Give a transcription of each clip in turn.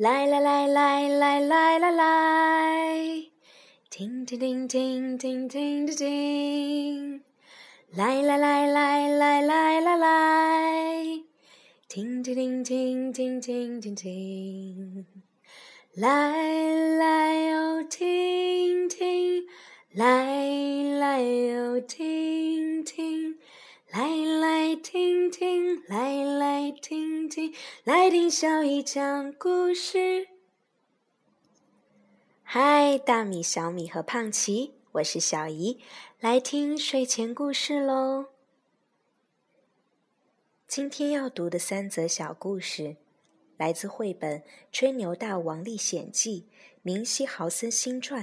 来来来来来来来来，听听听听听听听听，来来来来来来来来，听听听听听听听听，来来哦停停，来来哦听听。来来听听，来来听听，来听小姨讲故事。嗨，大米、小米和胖奇，我是小姨，来听睡前故事喽。今天要读的三则小故事，来自绘本《吹牛大王历险记》《明西豪森新传》。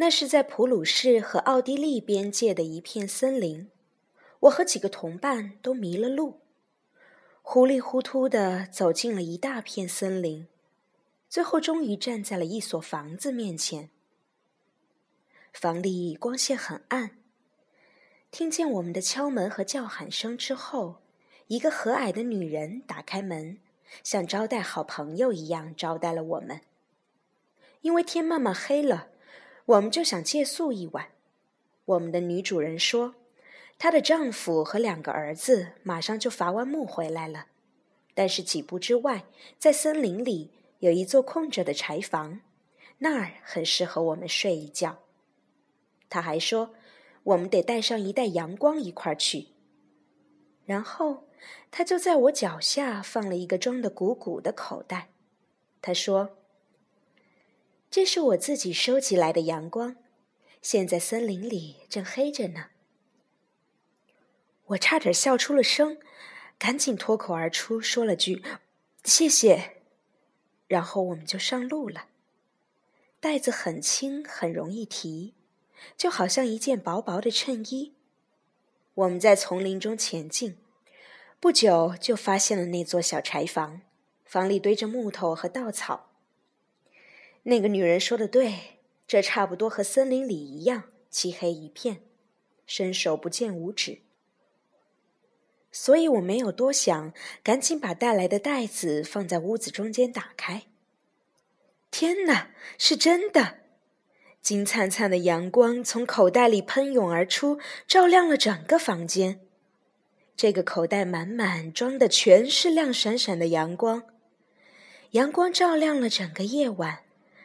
那是在普鲁士和奥地利边界的一片森林，我和几个同伴都迷了路，糊里糊涂的走进了一大片森林，最后终于站在了一所房子面前。房里光线很暗。听见我们的敲门和叫喊声之后，一个和蔼的女人打开门，像招待好朋友一样招待了我们。因为天慢慢黑了。我们就想借宿一晚。我们的女主人说，她的丈夫和两个儿子马上就伐完木回来了，但是几步之外，在森林里有一座空着的柴房，那儿很适合我们睡一觉。她还说，我们得带上一袋阳光一块儿去。然后，她就在我脚下放了一个装得鼓鼓的口袋。她说。这是我自己收集来的阳光，现在森林里正黑着呢。我差点笑出了声，赶紧脱口而出说了句“谢谢”，然后我们就上路了。袋子很轻，很容易提，就好像一件薄薄的衬衣。我们在丛林中前进，不久就发现了那座小柴房，房里堆着木头和稻草。那个女人说的对，这差不多和森林里一样，漆黑一片，伸手不见五指。所以我没有多想，赶紧把带来的袋子放在屋子中间打开。天哪，是真的！金灿灿的阳光从口袋里喷涌而出，照亮了整个房间。这个口袋满满装的全是亮闪闪的阳光，阳光照亮了整个夜晚。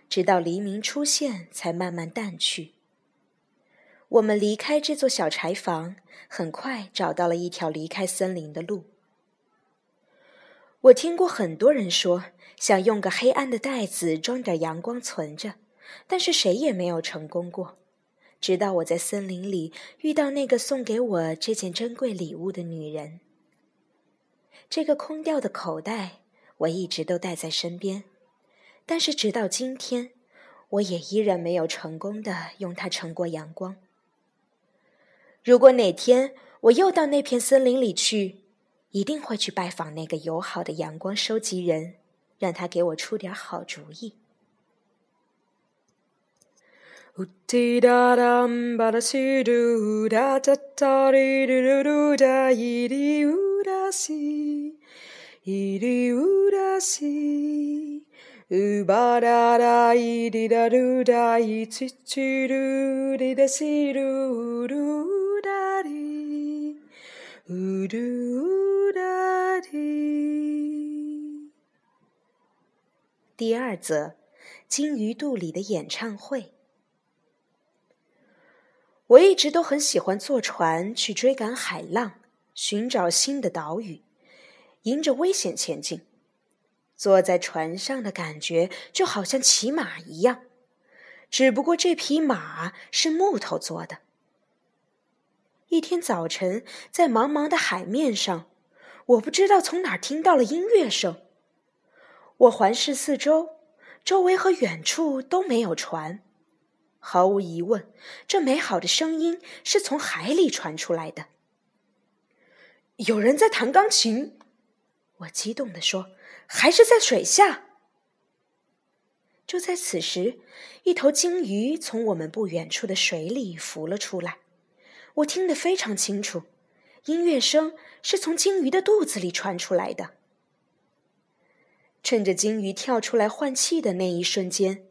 直到黎明出现，才慢慢淡去。我们离开这座小柴房，很快找到了一条离开森林的路。我听过很多人说想用个黑暗的袋子装点阳光存着，但是谁也没有成功过。直到我在森林里遇到那个送给我这件珍贵礼物的女人。这个空掉的口袋，我一直都带在身边。但是直到今天，我也依然没有成功的用它盛过阳光。如果哪天我又到那片森林里去，一定会去拜访那个友好的阳光收集人，让他给我出点好主意。噜呜噜哒滴，呜噜哒滴。第二则，金鱼肚里的演唱会。我一直都很喜欢坐船去追赶海浪，寻找新的岛屿，迎着危险前进。坐在船上的感觉就好像骑马一样，只不过这匹马是木头做的。一天早晨，在茫茫的海面上，我不知道从哪儿听到了音乐声。我环视四周，周围和远处都没有船。毫无疑问，这美好的声音是从海里传出来的。有人在弹钢琴，我激动地说：“还是在水下。”就在此时，一头鲸鱼从我们不远处的水里浮了出来。我听得非常清楚，音乐声是从鲸鱼的肚子里传出来的。趁着鲸鱼跳出来换气的那一瞬间，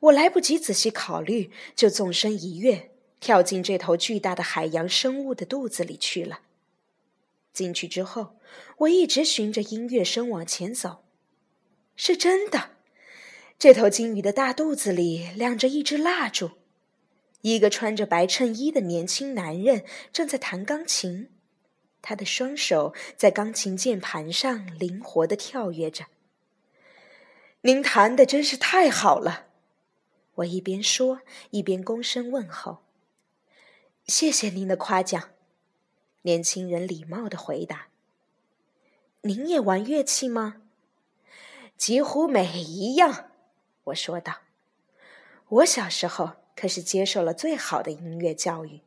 我来不及仔细考虑，就纵身一跃，跳进这头巨大的海洋生物的肚子里去了。进去之后，我一直循着音乐声往前走。是真的。这头鲸鱼的大肚子里亮着一支蜡烛，一个穿着白衬衣的年轻男人正在弹钢琴，他的双手在钢琴键盘上灵活地跳跃着。您弹的真是太好了，我一边说一边躬身问候。谢谢您的夸奖，年轻人礼貌的回答。您也玩乐器吗？几乎每一样。我说道：“我小时候可是接受了最好的音乐教育。”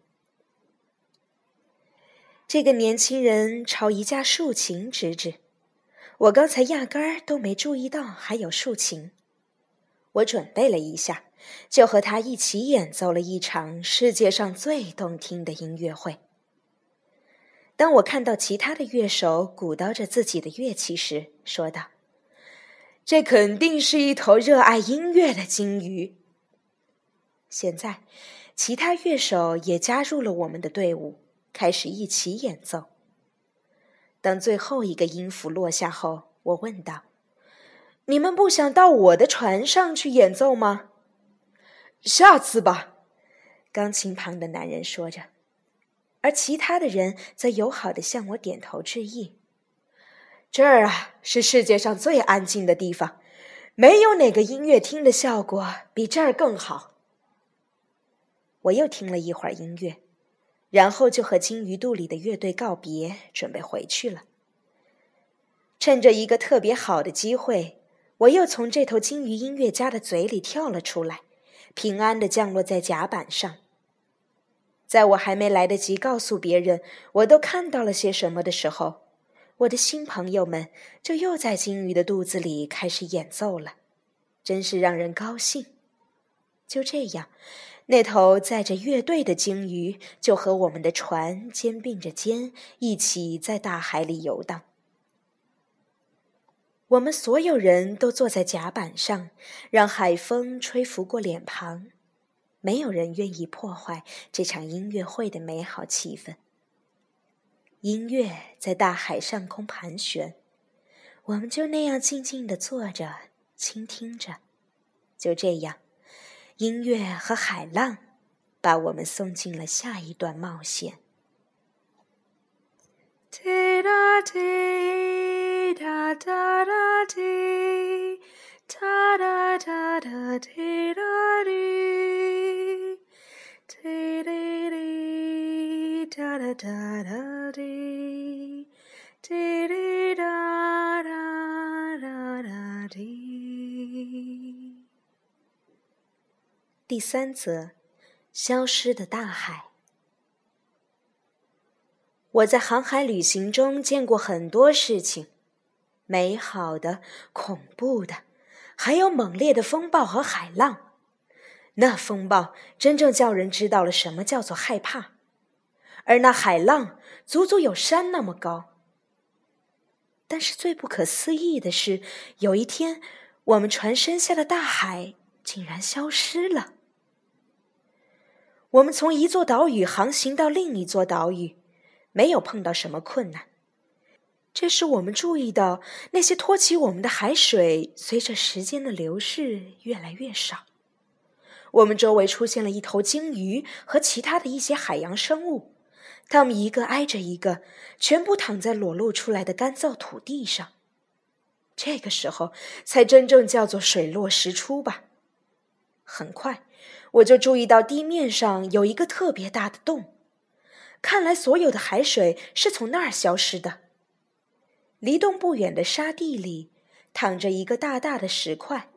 这个年轻人朝一架竖琴指指，我刚才压根儿都没注意到还有竖琴。我准备了一下，就和他一起演奏了一场世界上最动听的音乐会。当我看到其他的乐手鼓捣着自己的乐器时，说道。这肯定是一头热爱音乐的鲸鱼。现在，其他乐手也加入了我们的队伍，开始一起演奏。当最后一个音符落下后，我问道：“你们不想到我的船上去演奏吗？”“下次吧。”钢琴旁的男人说着，而其他的人则友好的向我点头致意。这儿啊，是世界上最安静的地方，没有哪个音乐厅的效果比这儿更好。我又听了一会儿音乐，然后就和金鱼肚里的乐队告别，准备回去了。趁着一个特别好的机会，我又从这头金鱼音乐家的嘴里跳了出来，平安的降落在甲板上。在我还没来得及告诉别人我都看到了些什么的时候。我的新朋友们就又在鲸鱼的肚子里开始演奏了，真是让人高兴。就这样，那头载着乐队的鲸鱼就和我们的船肩并着肩，一起在大海里游荡。我们所有人都坐在甲板上，让海风吹拂过脸庞，没有人愿意破坏这场音乐会的美好气氛。音乐在大海上空盘旋，我们就那样静静地坐着，倾听着。就这样，音乐和海浪把我们送进了下一段冒险。滴答滴答答答滴，哒哒哒哒哒。滴滴滴答答答答滴。第三则，消失的大海。我在航海旅行中见过很多事情，美好的、恐怖的，还有猛烈的风暴和海浪。那风暴真正叫人知道了什么叫做害怕。而那海浪足足有山那么高。但是最不可思议的是，有一天，我们船身下的大海竟然消失了。我们从一座岛屿航行到另一座岛屿，没有碰到什么困难。这时，我们注意到那些托起我们的海水，随着时间的流逝越来越少。我们周围出现了一头鲸鱼和其他的一些海洋生物。他们一个挨着一个，全部躺在裸露出来的干燥土地上。这个时候才真正叫做水落石出吧。很快，我就注意到地面上有一个特别大的洞，看来所有的海水是从那儿消失的。离洞不远的沙地里，躺着一个大大的石块，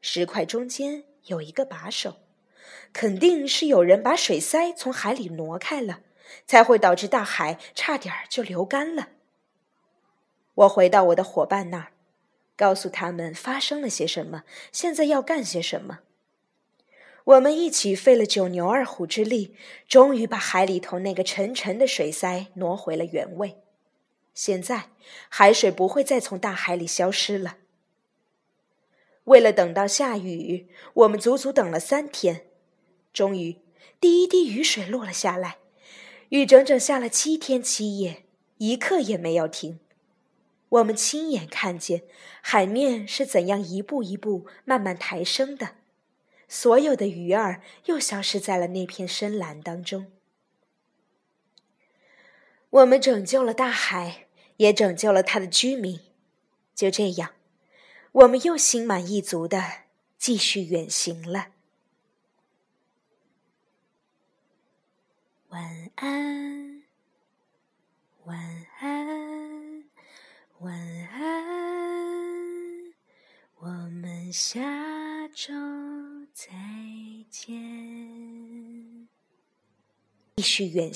石块中间有一个把手，肯定是有人把水塞从海里挪开了，才会导致大海差点儿就流干了。我回到我的伙伴那儿，告诉他们发生了些什么，现在要干些什么。我们一起费了九牛二虎之力，终于把海里头那个沉沉的水塞挪回了原位。现在海水不会再从大海里消失了。为了等到下雨，我们足足等了三天，终于第一滴雨水落了下来。雨整整下了七天七夜，一刻也没有停。我们亲眼看见海面是怎样一步一步慢慢抬升的，所有的鱼儿又消失在了那片深蓝当中。我们拯救了大海，也拯救了它的居民。就这样，我们又心满意足的继续远行了。晚安，晚安，晚安，我们下周再见。继续远。